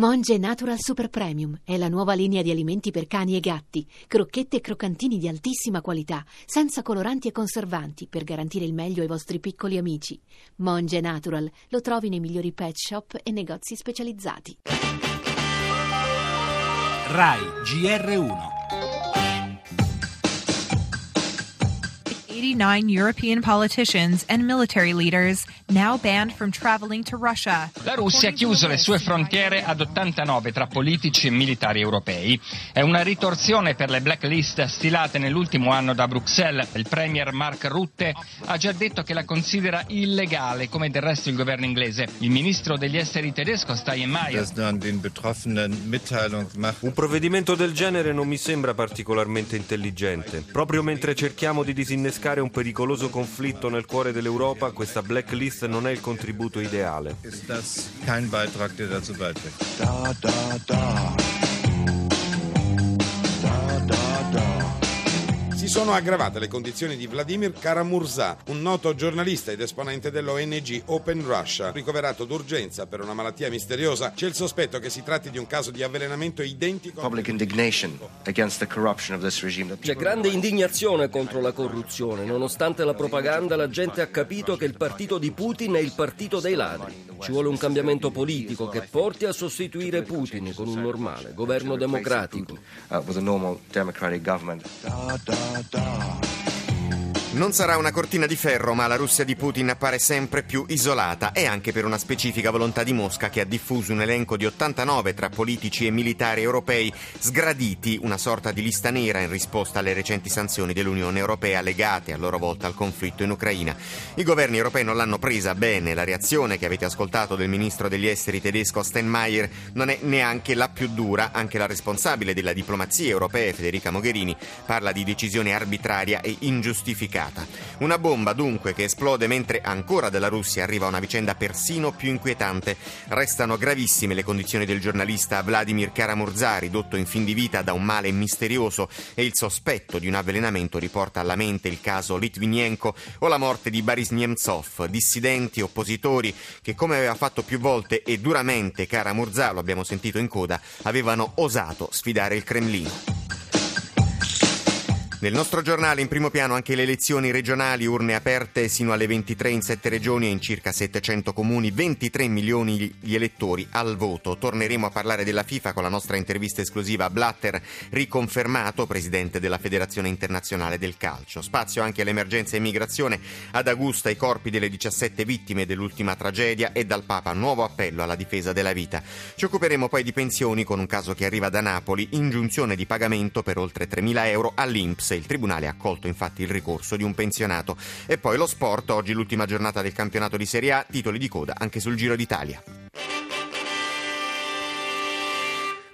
Monge Natural Super Premium è la nuova linea di alimenti per cani e gatti, crocchette e croccantini di altissima qualità, senza coloranti e conservanti, per garantire il meglio ai vostri piccoli amici. Monge Natural lo trovi nei migliori pet shop e negozi specializzati. RAI GR1 89 European politicians and military leaders now banned from traveling to Russia. La Russia ha chiuso le sue frontiere ad 89 tra politici e militari europei. È una ritorsione per le blacklist stilate nell'ultimo anno da Bruxelles. Il premier Mark Rutte ha già detto che la considera illegale, come del resto il governo inglese. Il ministro degli esteri tedesco Steinmeier. Un provvedimento del genere non mi sembra particolarmente intelligente. Proprio mentre cerchiamo di disinnescare bloccare un pericoloso conflitto nel cuore dell'Europa, questa blacklist non è il contributo ideale. Da, da, da. Sono aggravate le condizioni di Vladimir Karamurza, un noto giornalista ed esponente dell'ONG Open Russia, ricoverato d'urgenza per una malattia misteriosa. C'è il sospetto che si tratti di un caso di avvelenamento identico. C'è grande indignazione contro la corruzione. Nonostante la propaganda, la gente ha capito che il partito di Putin è il partito dei ladri. Ci vuole un cambiamento politico che porti a sostituire Putin con un normale governo democratico. star. Non sarà una cortina di ferro, ma la Russia di Putin appare sempre più isolata. E anche per una specifica volontà di Mosca che ha diffuso un elenco di 89 tra politici e militari europei sgraditi, una sorta di lista nera in risposta alle recenti sanzioni dell'Unione Europea legate a loro volta al conflitto in Ucraina. I governi europei non l'hanno presa bene, la reazione che avete ascoltato del ministro degli esteri tedesco Steinmeier non è neanche la più dura, anche la responsabile della diplomazia europea Federica Mogherini parla di decisione arbitraria e ingiustificata complicata. Una bomba dunque che esplode mentre ancora dalla Russia arriva una vicenda persino più inquietante. Restano gravissime le condizioni del giornalista Vladimir Karamurza, ridotto in fin di vita da un male misterioso e il sospetto di un avvelenamento riporta alla mente il caso Litvinenko o la morte di Boris Nemtsov, dissidenti, oppositori che come aveva fatto più volte e duramente Karamurza, lo abbiamo sentito in coda, avevano osato sfidare il Cremlino. Nel nostro giornale in primo piano anche le elezioni regionali, urne aperte sino alle 23 in 7 regioni e in circa 700 comuni, 23 milioni gli elettori al voto. Torneremo a parlare della FIFA con la nostra intervista esclusiva a Blatter, riconfermato presidente della Federazione Internazionale del Calcio. Spazio anche all'emergenza immigrazione, ad Augusta i corpi delle 17 vittime dell'ultima tragedia e dal Papa nuovo appello alla difesa della vita. Ci occuperemo poi di pensioni con un caso che arriva da Napoli, ingiunzione di pagamento per oltre 3.000 euro all'Inps il tribunale ha accolto infatti il ricorso di un pensionato. E poi lo sport, oggi l'ultima giornata del campionato di Serie A, titoli di coda anche sul Giro d'Italia.